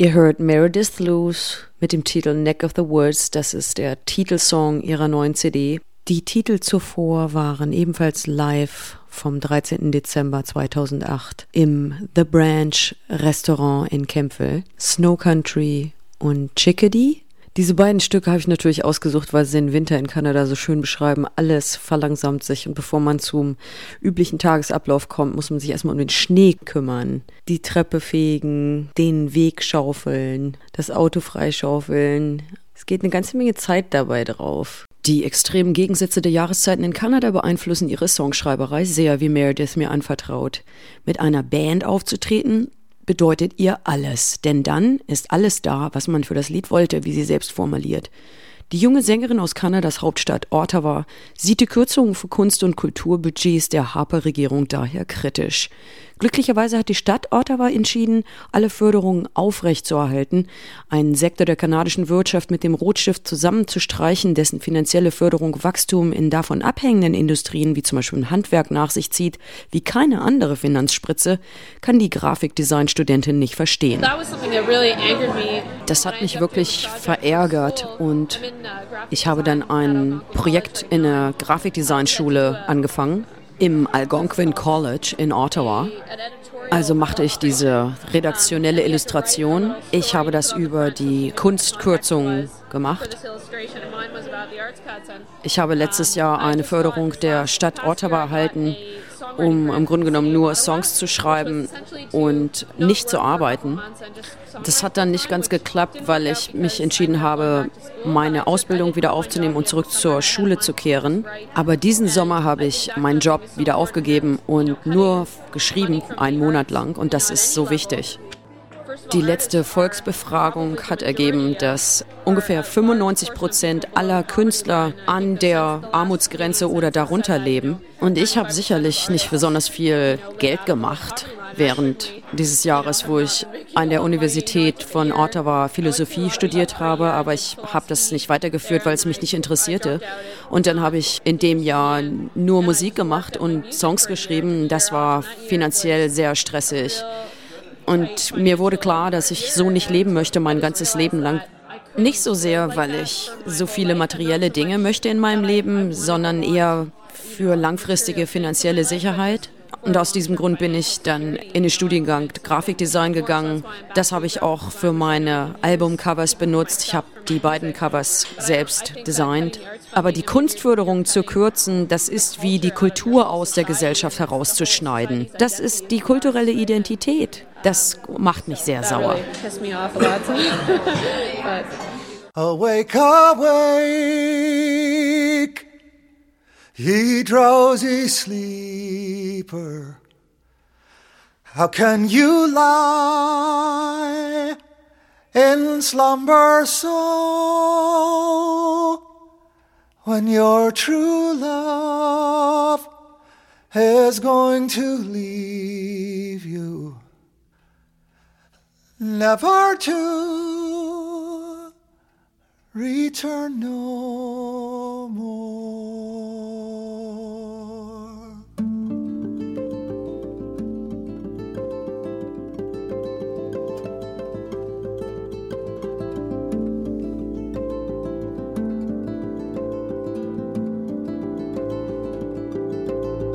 Ihr hört Meredith Lewis mit dem Titel Neck of the Woods. Das ist der Titelsong ihrer neuen CD. Die Titel zuvor waren ebenfalls live vom 13. Dezember 2008 im The Branch Restaurant in Kempfel. Snow Country und Chickadee. Diese beiden Stücke habe ich natürlich ausgesucht, weil sie den Winter in Kanada so schön beschreiben. Alles verlangsamt sich und bevor man zum üblichen Tagesablauf kommt, muss man sich erstmal um den Schnee kümmern. Die Treppe fegen, den Weg schaufeln, das Auto freischaufeln. Es geht eine ganze Menge Zeit dabei drauf. Die extremen Gegensätze der Jahreszeiten in Kanada beeinflussen ihre Songschreiberei sehr, wie Meredith mir anvertraut. Mit einer Band aufzutreten bedeutet ihr alles, denn dann ist alles da, was man für das Lied wollte, wie sie selbst formuliert. Die junge Sängerin aus Kanadas Hauptstadt Ottawa sieht die Kürzungen für Kunst- und Kulturbudgets der Harper-Regierung daher kritisch. Glücklicherweise hat die Stadt Ottawa entschieden, alle Förderungen aufrechtzuerhalten, einen Sektor der kanadischen Wirtschaft mit dem Rotstift zusammenzustreichen, dessen finanzielle Förderung Wachstum in davon abhängenden Industrien wie zum Beispiel Handwerk nach sich zieht, wie keine andere Finanzspritze, kann die Grafikdesign-Studentin nicht verstehen. Das hat mich wirklich verärgert und ich habe dann ein Projekt in der Grafikdesignschule angefangen im Algonquin College in Ottawa. Also machte ich diese redaktionelle Illustration. Ich habe das über die Kunstkürzung gemacht. Ich habe letztes Jahr eine Förderung der Stadt Ottawa erhalten um im Grunde genommen nur Songs zu schreiben und nicht zu arbeiten. Das hat dann nicht ganz geklappt, weil ich mich entschieden habe, meine Ausbildung wieder aufzunehmen und zurück zur Schule zu kehren. Aber diesen Sommer habe ich meinen Job wieder aufgegeben und nur geschrieben, einen Monat lang. Und das ist so wichtig. Die letzte Volksbefragung hat ergeben, dass ungefähr 95 Prozent aller Künstler an der Armutsgrenze oder darunter leben. Und ich habe sicherlich nicht besonders viel Geld gemacht während dieses Jahres, wo ich an der Universität von Ottawa Philosophie studiert habe, aber ich habe das nicht weitergeführt, weil es mich nicht interessierte. Und dann habe ich in dem Jahr nur Musik gemacht und Songs geschrieben. Das war finanziell sehr stressig. Und mir wurde klar, dass ich so nicht leben möchte mein ganzes Leben lang. Nicht so sehr, weil ich so viele materielle Dinge möchte in meinem Leben, sondern eher für langfristige finanzielle Sicherheit. Und aus diesem Grund bin ich dann in den Studiengang Grafikdesign gegangen. Das habe ich auch für meine Albumcovers benutzt. Ich habe die beiden Covers selbst designt. Aber die Kunstförderung zu kürzen, das ist wie die Kultur aus der Gesellschaft herauszuschneiden. Das ist die kulturelle Identität. Das macht mich sehr sauer. awake, awake, ye drowsy sleeper. How can you lie in slumber so when your true love is going to leave you? never to return no more.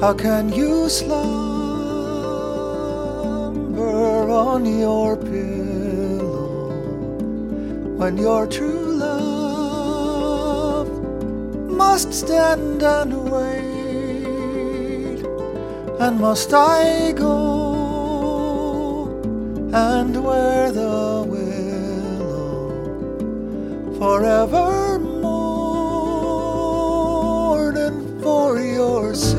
How can you slumber on your pillow? when your true love must stand and wait. And must I go and wear the willow forever for your sake?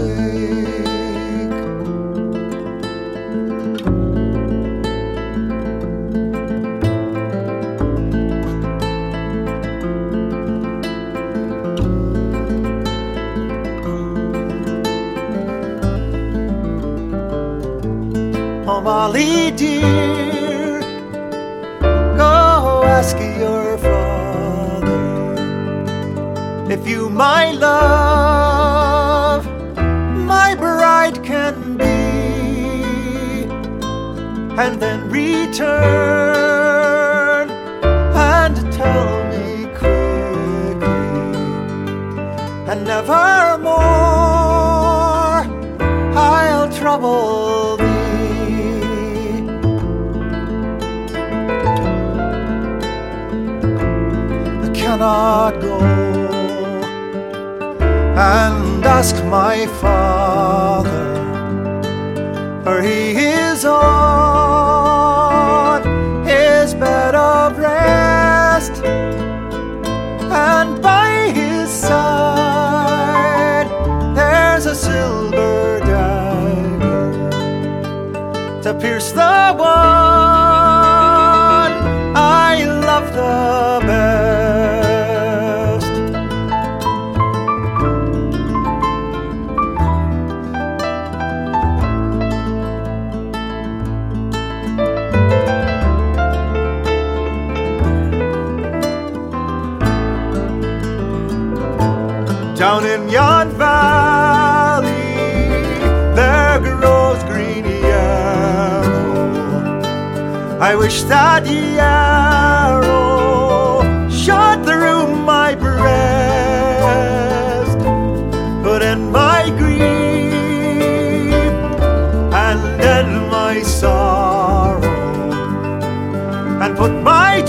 Oh, Molly dear, go ask your father if you, my love, light can be, and then return and tell me quickly, and nevermore I'll trouble thee. Cannot go and ask my father or he is all. Wish that the arrow shot through my breast, but in my grief and in my sorrow, and put my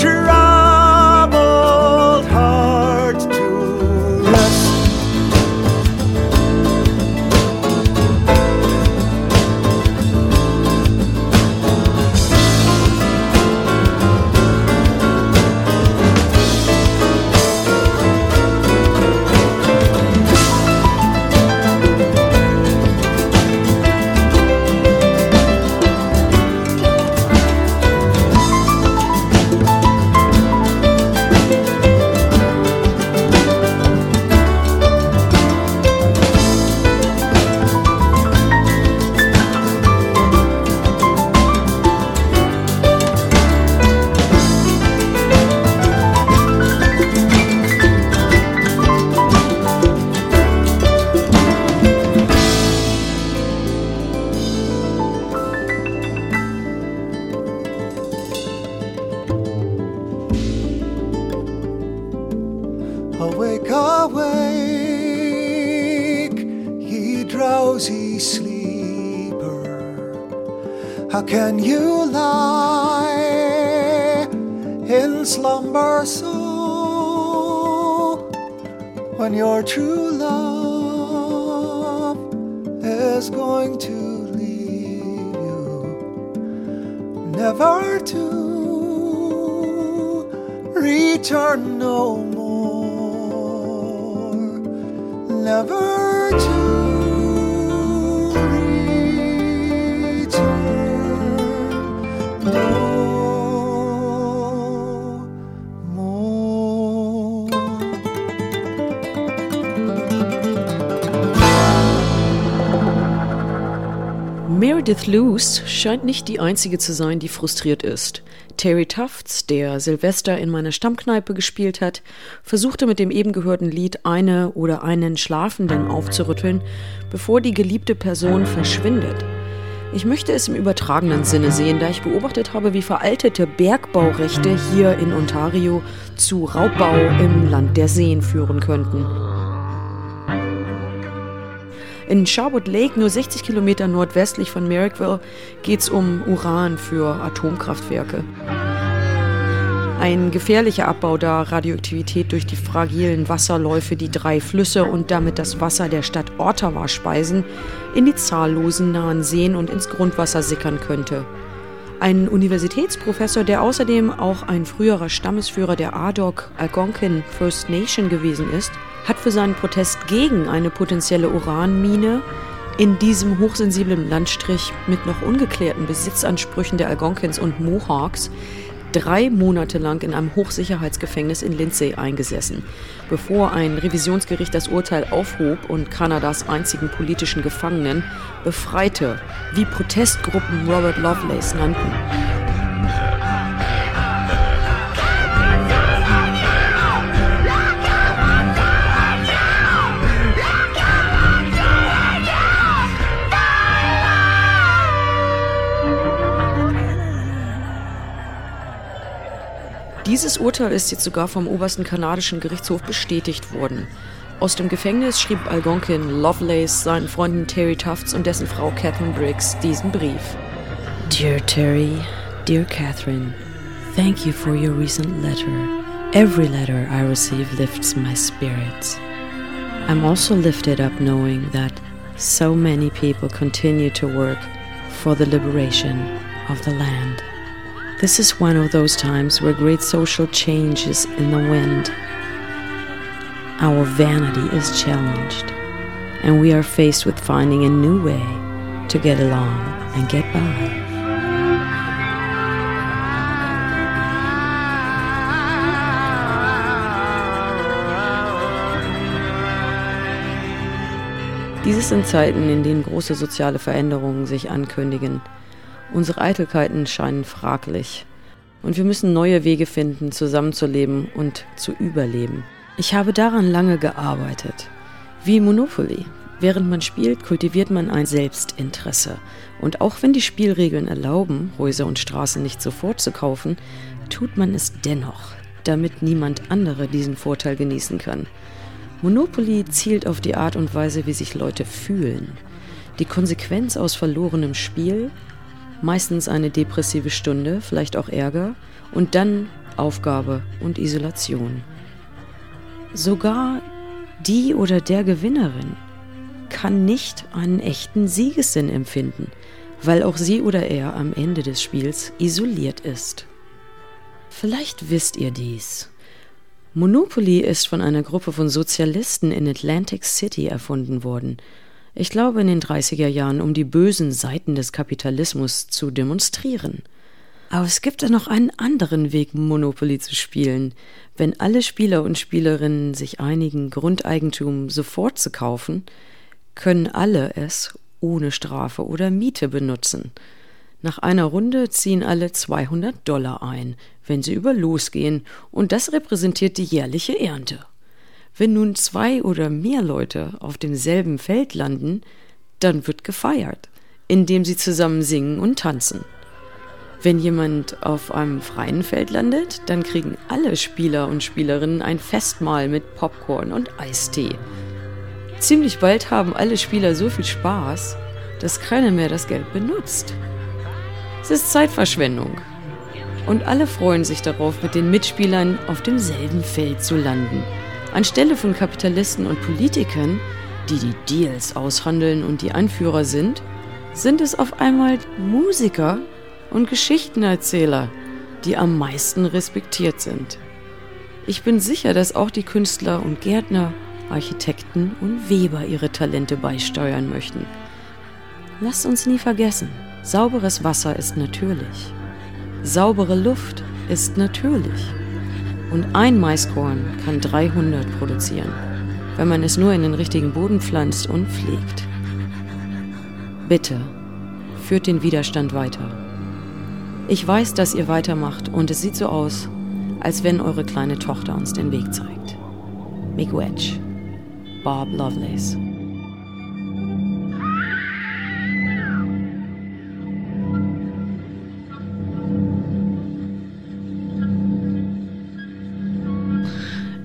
trust. can you lie in slumber so when your true love is going to leave you never to return no more never to Meredith Luce scheint nicht die einzige zu sein, die frustriert ist. Terry Tufts, der Silvester in meiner Stammkneipe gespielt hat, versuchte mit dem eben gehörten Lied eine oder einen Schlafenden aufzurütteln, bevor die geliebte Person verschwindet. Ich möchte es im übertragenen Sinne sehen, da ich beobachtet habe, wie veraltete Bergbaurechte hier in Ontario zu Raubbau im Land der Seen führen könnten. In Sherwood Lake, nur 60 Kilometer nordwestlich von Merrickville, geht es um Uran für Atomkraftwerke. Ein gefährlicher Abbau, da Radioaktivität durch die fragilen Wasserläufe die drei Flüsse und damit das Wasser der Stadt Ottawa speisen, in die zahllosen nahen Seen und ins Grundwasser sickern könnte. Ein Universitätsprofessor, der außerdem auch ein früherer Stammesführer der ADOC Algonquin First Nation gewesen ist, hat für seinen Protest gegen eine potenzielle Uranmine in diesem hochsensiblen Landstrich mit noch ungeklärten Besitzansprüchen der Algonquins und Mohawks drei Monate lang in einem Hochsicherheitsgefängnis in Lindsay eingesessen, bevor ein Revisionsgericht das Urteil aufhob und Kanadas einzigen politischen Gefangenen befreite, wie Protestgruppen Robert Lovelace nannten. Dieses Urteil ist jetzt sogar vom obersten kanadischen Gerichtshof bestätigt worden. Aus dem Gefängnis schrieb Algonquin Lovelace seinen Freunden Terry Tufts und dessen Frau Catherine Briggs diesen Brief. Dear Terry, dear Catherine, thank you for your recent letter. Every letter I receive lifts my spirits. I'm also lifted up knowing that so many people continue to work for the liberation of the land. This is one of those times where great social change is in the wind. Our vanity is challenged, and we are faced with finding a new way to get along and get by. Dieses sind Zeiten, in denen große soziale Veränderungen sich ankündigen Unsere Eitelkeiten scheinen fraglich. Und wir müssen neue Wege finden, zusammenzuleben und zu überleben. Ich habe daran lange gearbeitet. Wie Monopoly. Während man spielt, kultiviert man ein Selbstinteresse. Und auch wenn die Spielregeln erlauben, Häuser und Straßen nicht sofort zu kaufen, tut man es dennoch, damit niemand andere diesen Vorteil genießen kann. Monopoly zielt auf die Art und Weise, wie sich Leute fühlen. Die Konsequenz aus verlorenem Spiel meistens eine depressive Stunde, vielleicht auch Ärger und dann Aufgabe und Isolation. Sogar die oder der Gewinnerin kann nicht einen echten Siegessinn empfinden, weil auch sie oder er am Ende des Spiels isoliert ist. Vielleicht wisst ihr dies. Monopoly ist von einer Gruppe von Sozialisten in Atlantic City erfunden worden – ich glaube in den 30er Jahren, um die bösen Seiten des Kapitalismus zu demonstrieren. Aber es gibt da noch einen anderen Weg, Monopoly zu spielen. Wenn alle Spieler und Spielerinnen sich einigen, Grundeigentum sofort zu kaufen, können alle es ohne Strafe oder Miete benutzen. Nach einer Runde ziehen alle 200 Dollar ein, wenn sie über losgehen, und das repräsentiert die jährliche Ernte. Wenn nun zwei oder mehr Leute auf demselben Feld landen, dann wird gefeiert, indem sie zusammen singen und tanzen. Wenn jemand auf einem freien Feld landet, dann kriegen alle Spieler und Spielerinnen ein Festmahl mit Popcorn und Eistee. Ziemlich bald haben alle Spieler so viel Spaß, dass keiner mehr das Geld benutzt. Es ist Zeitverschwendung. Und alle freuen sich darauf, mit den Mitspielern auf demselben Feld zu landen Anstelle von Kapitalisten und Politikern, die die Deals aushandeln und die Anführer sind, sind es auf einmal Musiker und Geschichtenerzähler, die am meisten respektiert sind. Ich bin sicher, dass auch die Künstler und Gärtner, Architekten und Weber ihre Talente beisteuern möchten. Lasst uns nie vergessen, sauberes Wasser ist natürlich. Saubere Luft ist natürlich. Und ein Maiskorn kann 300 produzieren, wenn man es nur in den richtigen Boden pflanzt und pflegt. Bitte, führt den Widerstand weiter. Ich weiß, dass ihr weitermacht und es sieht so aus, als wenn eure kleine Tochter uns den Weg zeigt. Miigwech, Bob Lovelace.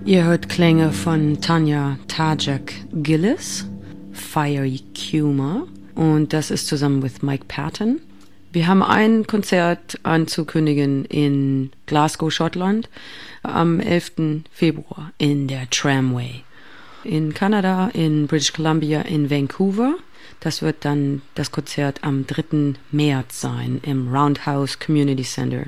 Ihr hört Klänge von Tanja Tajak Gillis, Fiery Cuma und das ist zusammen mit Mike Patton. Wir haben ein Konzert anzukündigen in Glasgow, Schottland am 11. Februar in der Tramway. In Kanada, in British Columbia, in Vancouver. Das wird dann das Konzert am 3. März sein im Roundhouse Community Center.